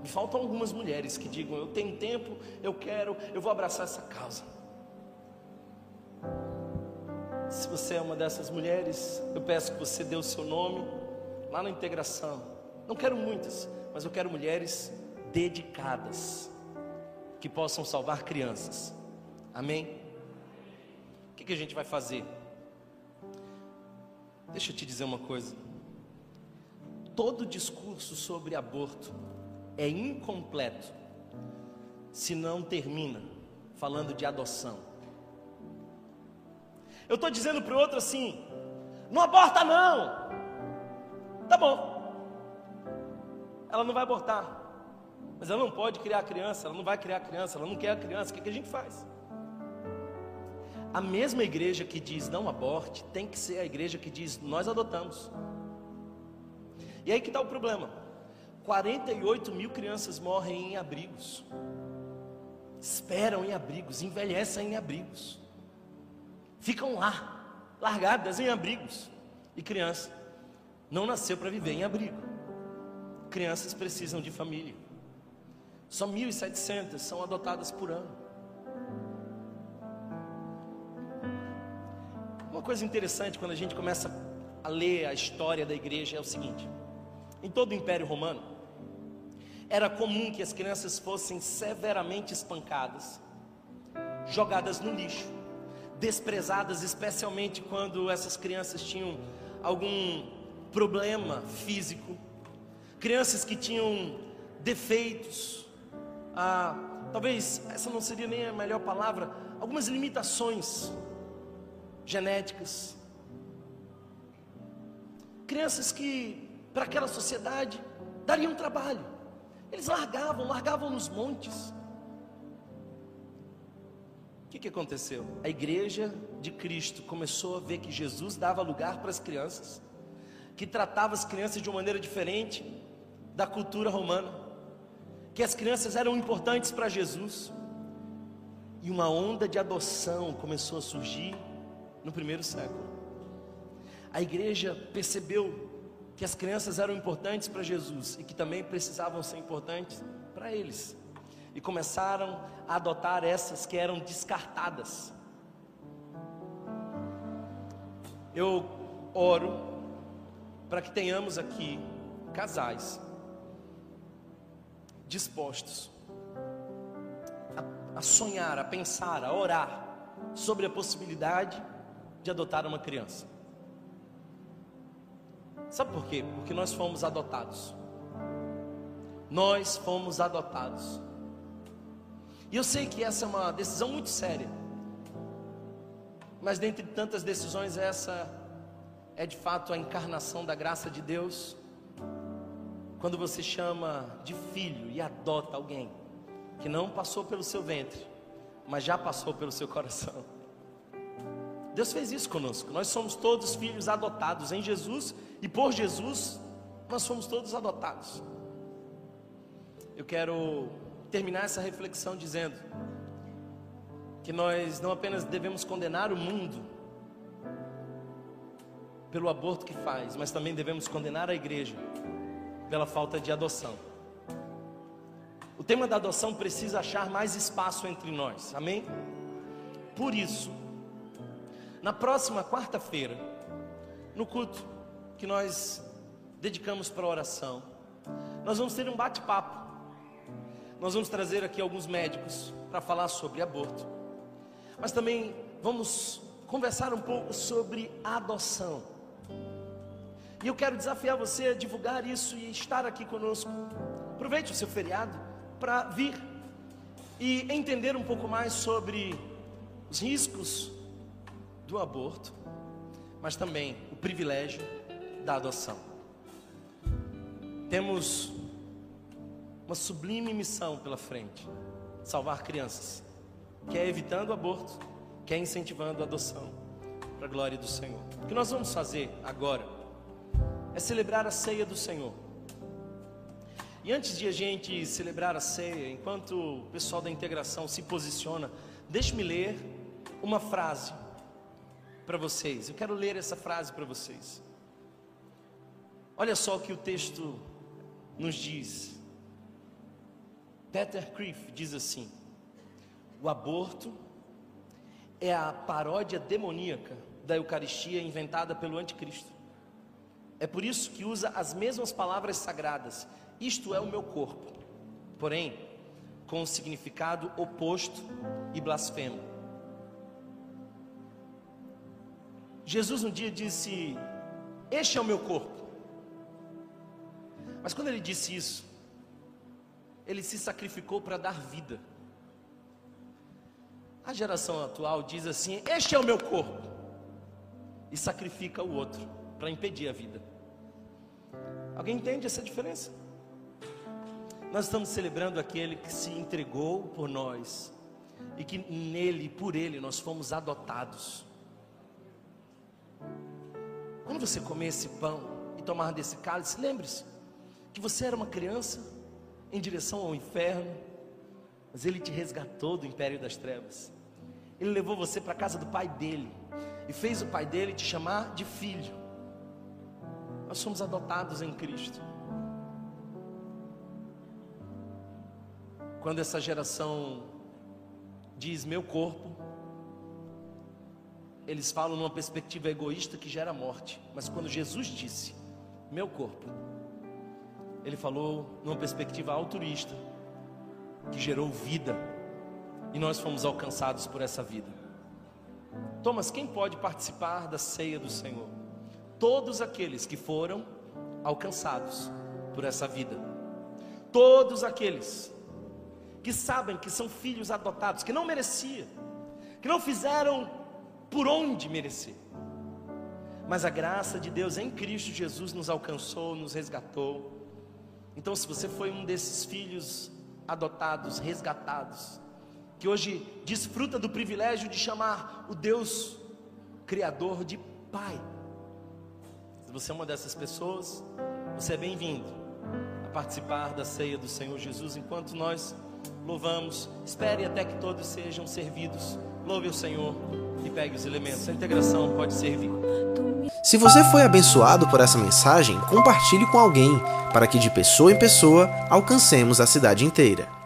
Me faltam algumas mulheres que digam: Eu tenho tempo, eu quero, eu vou abraçar essa causa. Se você é uma dessas mulheres, eu peço que você dê o seu nome lá na integração. Não quero muitas, mas eu quero mulheres dedicadas que possam salvar crianças. Amém? O que, que a gente vai fazer? Deixa eu te dizer uma coisa. Todo discurso sobre aborto é incompleto se não termina falando de adoção. Eu estou dizendo para o outro assim: não aborta não. Tá bom. Ela não vai abortar. Mas ela não pode criar criança, ela não vai criar criança, ela não quer a criança. O que, que a gente faz? A mesma igreja que diz não aborte, tem que ser a igreja que diz nós adotamos. E aí que está o problema: 48 mil crianças morrem em abrigos, esperam em abrigos, envelhecem em abrigos, ficam lá, largadas em abrigos. E criança não nasceu para viver em abrigo. Crianças precisam de família. Só 1.700 são adotadas por ano. Uma coisa interessante quando a gente começa a ler a história da igreja é o seguinte: em todo o Império Romano, era comum que as crianças fossem severamente espancadas, jogadas no lixo, desprezadas, especialmente quando essas crianças tinham algum problema físico, crianças que tinham defeitos, ah, talvez essa não seria nem a melhor palavra, algumas limitações genéticas. Crianças que, para aquela sociedade, dariam trabalho. Eles largavam, largavam nos montes. O que, que aconteceu? A igreja de Cristo começou a ver que Jesus dava lugar para as crianças, que tratava as crianças de uma maneira diferente da cultura romana, que as crianças eram importantes para Jesus, e uma onda de adoção começou a surgir no primeiro século. A igreja percebeu que as crianças eram importantes para Jesus e que também precisavam ser importantes para eles. E começaram a adotar essas que eram descartadas. Eu oro para que tenhamos aqui casais dispostos a, a sonhar, a pensar, a orar sobre a possibilidade de adotar uma criança. Sabe por quê? Porque nós fomos adotados. Nós fomos adotados. E eu sei que essa é uma decisão muito séria. Mas dentre tantas decisões, essa é de fato a encarnação da graça de Deus. Quando você chama de filho e adota alguém que não passou pelo seu ventre, mas já passou pelo seu coração. Deus fez isso conosco. Nós somos todos filhos adotados em Jesus e por Jesus nós somos todos adotados. Eu quero terminar essa reflexão dizendo que nós não apenas devemos condenar o mundo pelo aborto que faz, mas também devemos condenar a igreja pela falta de adoção. O tema da adoção precisa achar mais espaço entre nós, amém? Por isso, na próxima quarta-feira, no culto que nós dedicamos para a oração, nós vamos ter um bate-papo. Nós vamos trazer aqui alguns médicos para falar sobre aborto, mas também vamos conversar um pouco sobre adoção. E eu quero desafiar você a divulgar isso e estar aqui conosco. Aproveite o seu feriado para vir e entender um pouco mais sobre os riscos do aborto, mas também o privilégio da adoção. Temos uma sublime missão pela frente: salvar crianças, que é evitando o aborto, que é incentivando a adoção, para a glória do Senhor. O que nós vamos fazer agora é celebrar a ceia do Senhor. E antes de a gente celebrar a ceia, enquanto o pessoal da integração se posiciona, deixe-me ler uma frase para vocês. Eu quero ler essa frase para vocês. Olha só o que o texto nos diz. Peter Criff diz assim: o aborto é a paródia demoníaca da Eucaristia inventada pelo Anticristo. É por isso que usa as mesmas palavras sagradas: isto é o meu corpo, porém, com o significado oposto e blasfemo. Jesus um dia disse Este é o meu corpo. Mas quando ele disse isso, ele se sacrificou para dar vida. A geração atual diz assim: Este é o meu corpo, e sacrifica o outro para impedir a vida. Alguém entende essa diferença? Nós estamos celebrando aquele que se entregou por nós e que nele, por ele, nós fomos adotados. Quando você comer esse pão e tomar desse cálice, lembre-se que você era uma criança em direção ao inferno, mas ele te resgatou do império das trevas. Ele levou você para a casa do pai dele e fez o pai dele te chamar de filho. Nós somos adotados em Cristo. Quando essa geração diz meu corpo, eles falam numa perspectiva egoísta que gera morte. Mas quando Jesus disse meu corpo, ele falou numa perspectiva altruísta que gerou vida. E nós fomos alcançados por essa vida. Thomas, quem pode participar da ceia do Senhor? Todos aqueles que foram alcançados por essa vida. Todos aqueles que sabem que são filhos adotados, que não merecia, que não fizeram por onde merecer. Mas a graça de Deus em Cristo Jesus nos alcançou, nos resgatou. Então, se você foi um desses filhos adotados, resgatados, que hoje desfruta do privilégio de chamar o Deus Criador de Pai, você é uma dessas pessoas, você é bem-vindo a participar da ceia do Senhor Jesus enquanto nós louvamos. Espere até que todos sejam servidos. Louve o Senhor e pegue os elementos. A integração pode servir. Se você foi abençoado por essa mensagem, compartilhe com alguém, para que de pessoa em pessoa alcancemos a cidade inteira.